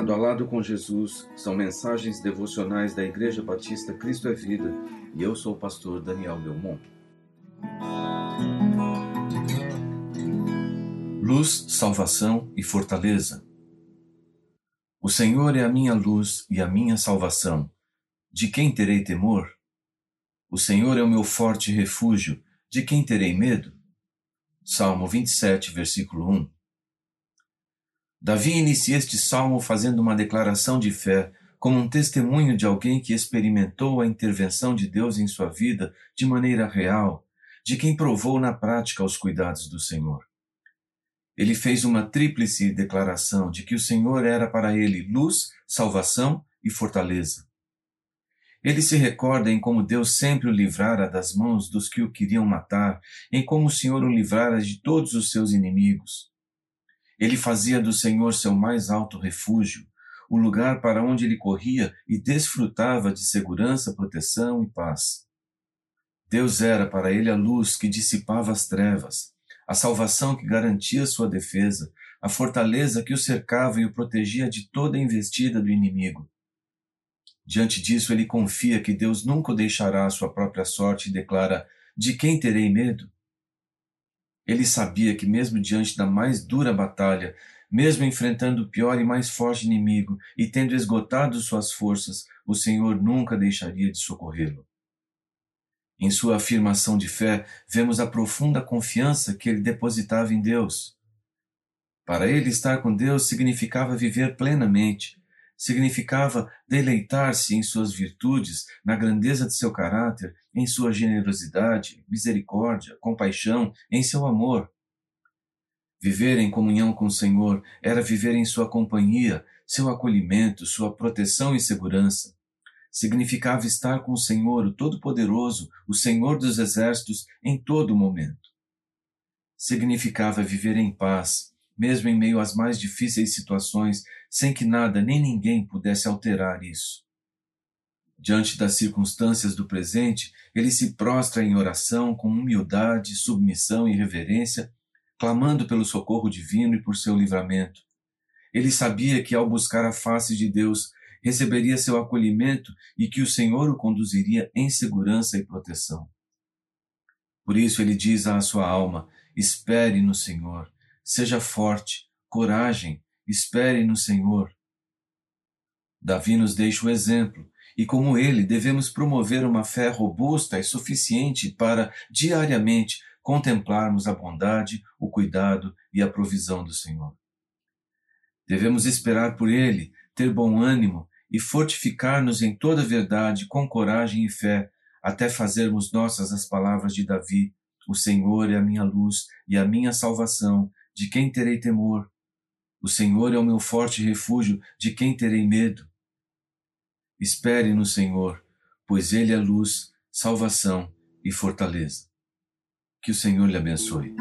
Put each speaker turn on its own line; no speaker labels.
Lado a lado com Jesus são mensagens devocionais da Igreja Batista Cristo é Vida e eu sou o pastor Daniel Belmont. Luz, salvação e fortaleza. O Senhor é a minha luz e a minha salvação. De quem terei temor? O Senhor é o meu forte refúgio. De quem terei medo? Salmo 27, versículo 1. Davi inicia este salmo fazendo uma declaração de fé, como um testemunho de alguém que experimentou a intervenção de Deus em sua vida de maneira real, de quem provou na prática os cuidados do Senhor. Ele fez uma tríplice declaração de que o Senhor era para ele luz, salvação e fortaleza. Ele se recorda em como Deus sempre o livrara das mãos dos que o queriam matar, em como o Senhor o livrara de todos os seus inimigos. Ele fazia do Senhor seu mais alto refúgio, o lugar para onde ele corria e desfrutava de segurança, proteção e paz. Deus era para ele a luz que dissipava as trevas, a salvação que garantia sua defesa, a fortaleza que o cercava e o protegia de toda investida do inimigo. Diante disso, ele confia que Deus nunca o deixará à sua própria sorte e declara: De quem terei medo? Ele sabia que, mesmo diante da mais dura batalha, mesmo enfrentando o pior e mais forte inimigo e tendo esgotado suas forças, o Senhor nunca deixaria de socorrê-lo. Em sua afirmação de fé, vemos a profunda confiança que ele depositava em Deus. Para ele, estar com Deus significava viver plenamente, significava deleitar-se em suas virtudes, na grandeza de seu caráter, em sua generosidade, misericórdia, compaixão, em seu amor. Viver em comunhão com o Senhor era viver em sua companhia, seu acolhimento, sua proteção e segurança. Significava estar com o Senhor, o Todo-Poderoso, o Senhor dos Exércitos, em todo momento. Significava viver em paz, mesmo em meio às mais difíceis situações, sem que nada nem ninguém pudesse alterar isso. Diante das circunstâncias do presente, ele se prostra em oração com humildade, submissão e reverência, clamando pelo socorro divino e por seu livramento. Ele sabia que ao buscar a face de Deus, receberia seu acolhimento e que o Senhor o conduziria em segurança e proteção. Por isso ele diz à sua alma: espere no Senhor, Seja forte, coragem, espere no Senhor. Davi nos deixa o exemplo, e como ele, devemos promover uma fé robusta e suficiente para, diariamente, contemplarmos a bondade, o cuidado e a provisão do Senhor. Devemos esperar por ele, ter bom ânimo e fortificar-nos em toda verdade com coragem e fé, até fazermos nossas as palavras de Davi: O Senhor é a minha luz e a minha salvação, de quem terei temor? O Senhor é o meu forte refúgio, de quem terei medo? Espere no Senhor, pois Ele é luz, salvação e fortaleza. Que o Senhor lhe abençoe.